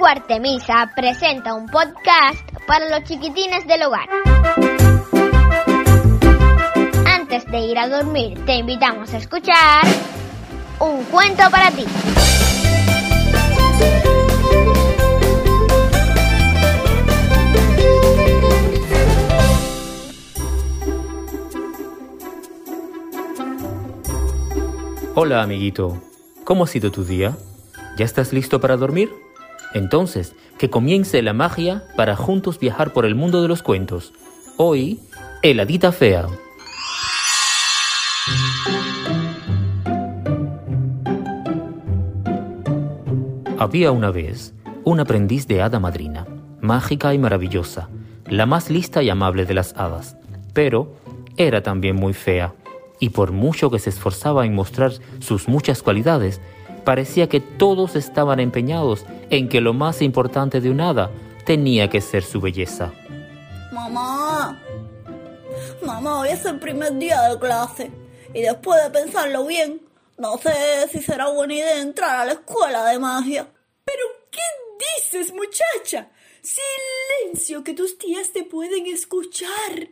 Albergue Artemisa presenta un podcast para los chiquitines del hogar. Antes de ir a dormir, te invitamos a escuchar un cuento para ti. Hola amiguito, ¿cómo ha sido tu día? ¿Ya estás listo para dormir? Entonces, que comience la magia para juntos viajar por el mundo de los cuentos. Hoy, Heladita Fea. Había una vez un aprendiz de hada madrina, mágica y maravillosa, la más lista y amable de las hadas, pero era también muy fea, y por mucho que se esforzaba en mostrar sus muchas cualidades, parecía que todos estaban empeñados en que lo más importante de un hada tenía que ser su belleza. Mamá, mamá, hoy es el primer día de clase y después de pensarlo bien, no sé si será buena idea entrar a la escuela de magia. ¿Pero qué dices, muchacha? Silencio, que tus tías te pueden escuchar.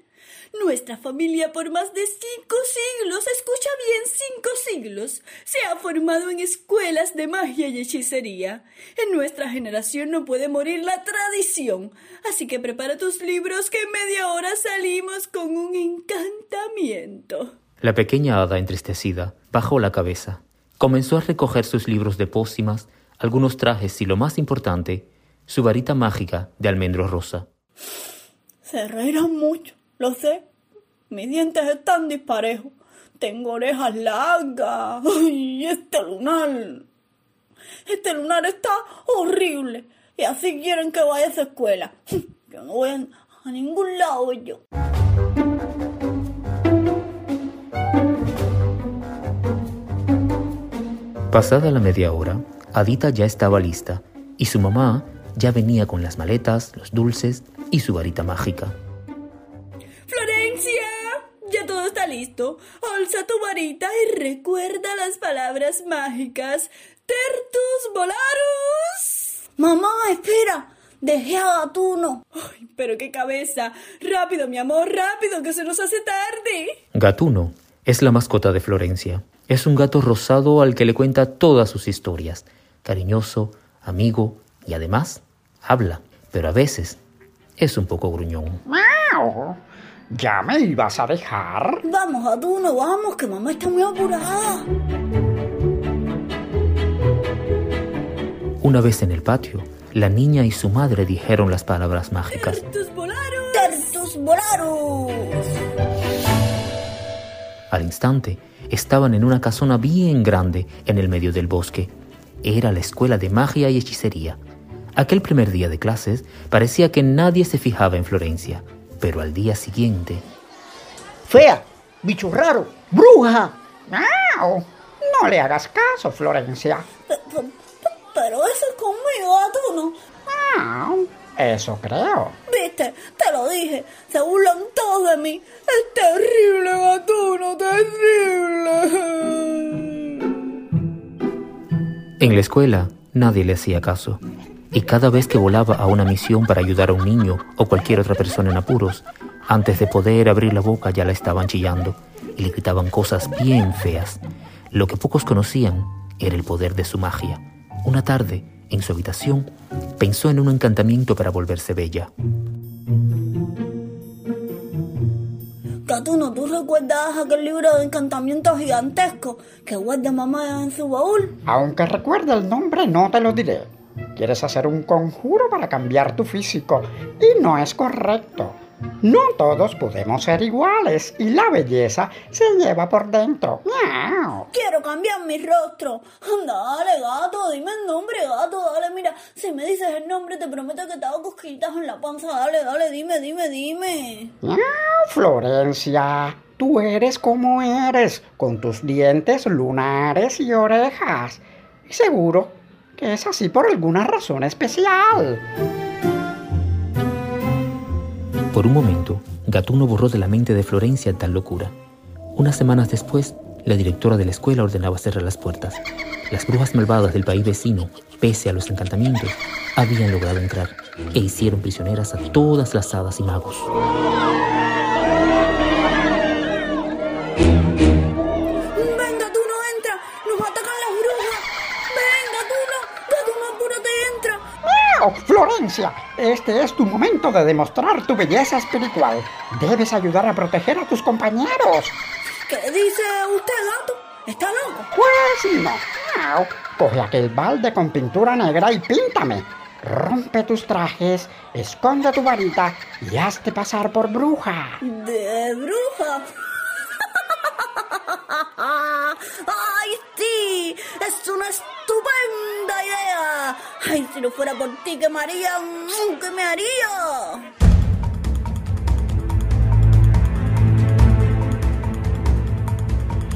Nuestra familia por más de cinco siglos, escucha bien, cinco siglos, se ha formado en escuelas de magia y hechicería. En nuestra generación no puede morir la tradición. Así que prepara tus libros que en media hora salimos con un encantamiento. La pequeña hada entristecida bajó la cabeza. Comenzó a recoger sus libros de pócimas, algunos trajes y lo más importante, su varita mágica de almendro rosa. Se reirán mucho. Lo sé. Mis dientes están disparejos. Tengo orejas largas. Y este lunar. Este lunar está horrible. Y así quieren que vaya a esa escuela. Yo no voy a, ningún lado yo. Pasada la media hora, Adita ya estaba lista y su mamá ya venía con las maletas, los dulces y su varita mágica. Listo, alza tu varita y recuerda las palabras mágicas. Tertus volaros. Mamá, espera. Dejé a Gatuno. Ay, pero qué cabeza. Rápido, mi amor, rápido, que se nos hace tarde. Gatuno es la mascota de Florencia. Es un gato rosado al que le cuenta todas sus historias. Cariñoso, amigo y además habla, pero a veces es un poco gruñón. ¿Ya me ibas a dejar? Vamos, Aduno, vamos, que mamá está muy apurada. Una vez en el patio, la niña y su madre dijeron las palabras mágicas. ¡Tertus volaros! ¡Tertus volaros! Al instante, estaban en una casona bien grande en el medio del bosque. Era la escuela de magia y hechicería. Aquel primer día de clases parecía que nadie se fijaba en Florencia pero al día siguiente... Fea, bicho raro, bruja. No, no le hagas caso, Florencia. Pero, eso es conmigo, tú no. Ah, eso creo. Viste, te lo dije, se burlan todos de mí. Es terrible, gatuno, terrible. En la escuela nadie le hacía caso y cada vez que volaba a una misión para ayudar a un niño o cualquier otra persona en apuros, antes de poder abrir la boca ya la estaban chillando y le gritaban cosas bien feas. Lo que pocos conocían era el poder de su magia. Una tarde, en su habitación, pensó en un encantamiento para volverse bella. Gatuno, ¿tú recuerdas aquel libro de encantamiento gigantesco que guarda mamá en su baúl? Aunque recuerde el nombre, no te lo diré. Quieres hacer un conjuro para cambiar tu físico y no es correcto. No todos podemos ser iguales y la belleza se lleva por dentro. Quiero cambiar mi rostro. Dale, gato, dime el nombre, gato. Dale, mira, si me dices el nombre, te prometo que te hago cosquillitas en la panza. Dale, dale, dime, dime, dime. Florencia, tú eres como eres, con tus dientes lunares y orejas. Y seguro que es así por alguna razón especial. Por un momento, Gatuno borró de la mente de Florencia tal locura. Unas semanas después, la directora de la escuela ordenaba cerrar las puertas. Las brujas malvadas del país vecino pese a los encantamientos, habían logrado entrar e hicieron prisioneras a todas las hadas y magos. Este es tu momento de demostrar tu belleza espiritual. Debes ayudar a proteger a tus compañeros. ¿Qué dice usted, gato? ¿Está loco? Pues no. Coge aquel balde con pintura negra y píntame. Rompe tus trajes, esconde tu varita y hazte pasar por bruja. ¿De bruja? Si no fuera por ti, ¿qué me haría? Mm, ¿Qué me haría?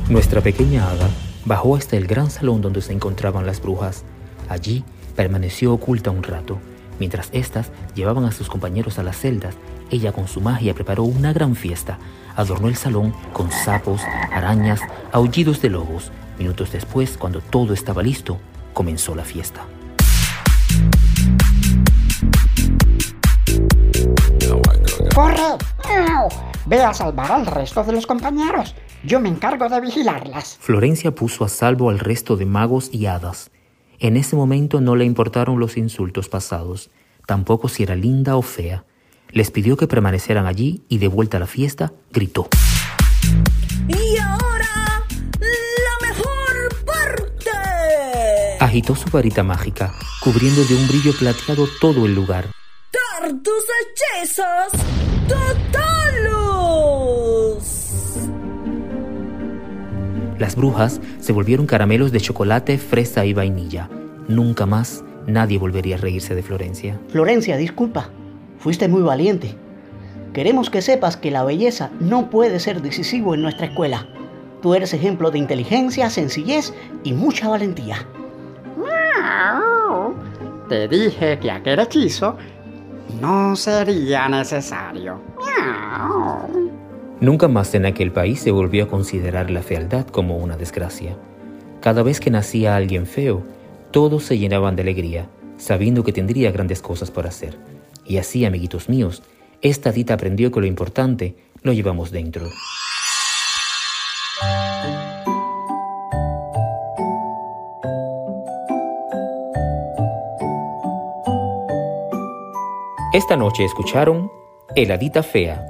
Nuestra pequeña hada bajó hasta el gran salón donde se encontraban las brujas. Allí permaneció oculta un rato. Mientras éstas llevaban a sus compañeros a las celdas, ella con su magia preparó una gran fiesta. Adornó el salón con sapos, arañas, aullidos de lobos. Minutos después, cuando todo estaba listo, comenzó la fiesta. ¡Corre! ¡Miau! Ve a salvar al resto de los compañeros. Yo me encargo de vigilarlas. Florencia puso a salvo al resto de magos y hadas. En ese momento no le importaron los insultos pasados, tampoco si era linda o fea. Les pidió que permanecieran allí y de vuelta a la fiesta, gritó. Y ahora, la mejor parte. Agitó su varita mágica, cubriendo de un brillo plateado todo el lugar. ¡Dar tus hechizos! ¡Totalos! Las brujas se volvieron caramelos de chocolate, fresa y vainilla. Nunca más nadie volvería a reírse de Florencia. Florencia, disculpa. Fuiste muy valiente. Queremos que sepas que la belleza no puede ser decisivo en nuestra escuela. Tú eres ejemplo de inteligencia, sencillez y mucha valentía. Te dije que aquel hechizo no sería necesario. Nunca más en aquel país se volvió a considerar la fealdad como una desgracia. Cada vez que nacía alguien feo, todos se llenaban de alegría, sabiendo que tendría grandes cosas por hacer. Y así, amiguitos míos, esta dita aprendió que lo importante lo llevamos dentro. Esta noche escucharon El Hadita Fea,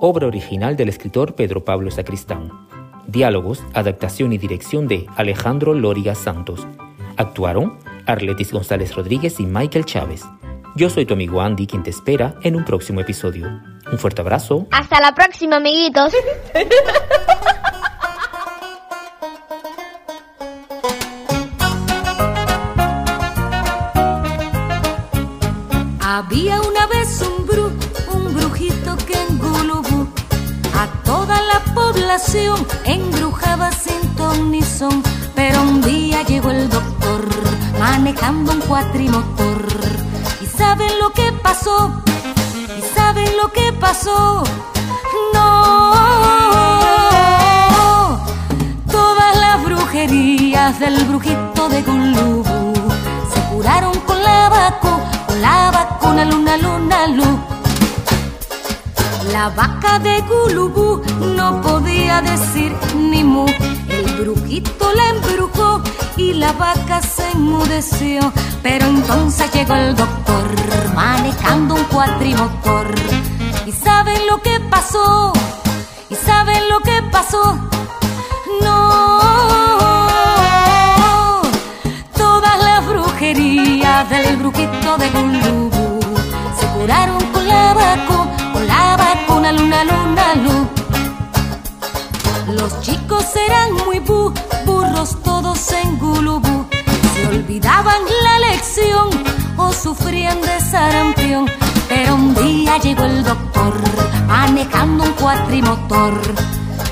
obra original del escritor Pedro Pablo Sacristán. Diálogos, adaptación y dirección de Alejandro Lóriga Santos. Actuaron Arletis González Rodríguez y Michael Chávez. Yo soy tu amigo Andy, quien te espera en un próximo episodio. Un fuerte abrazo. Hasta la próxima, amiguitos. población embrujaba sin ton ni son. Pero un día llegó el doctor manejando un cuatrimotor. ¿Y saben lo que pasó? ¿Y saben lo que pasó? No, todas las brujerías del brujito de Gulubú La vaca de Gulubú no podía decir ni mu. El brujito la embrujó y la vaca se enmudeció. Pero entonces llegó el doctor manejando un cuatrimotor. ¿Y saben lo que pasó? ¿Y saben lo que pasó? No, todas las brujerías del brujito de Gulubú se curaron luna luna lu. Los chicos eran muy bu, burros todos en Gulubú. Se olvidaban la lección o sufrían de sarampión. Pero un día llegó el doctor manejando un cuatrimotor.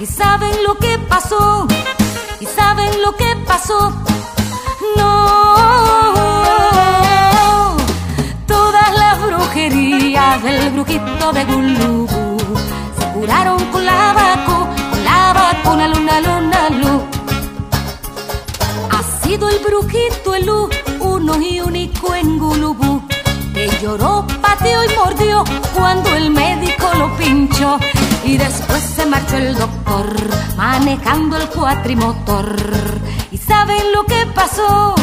¿Y saben lo que pasó? ¿Y saben lo que pasó? No, todas las brujerías del brujito de Gulubú se curaron con la vacuna, con la vacuna, luna, luna, luz. Ha sido el brujito el luz, uno y único en Gulubú, que lloró, pateó y mordió cuando el médico lo pinchó. Y después se marchó el doctor, manejando el cuatrimotor. ¿Y saben lo que pasó?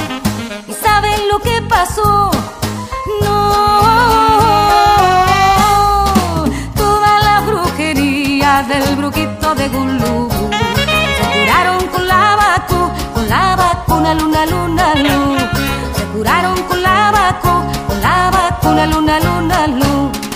¿Y saben lo que pasó? No. Del bruquito de Gulú se curaron con la vacuna, con la vacuna, luna, luna, luna. Se curaron con la vacuna, con la vacuna, luna, luna, luna.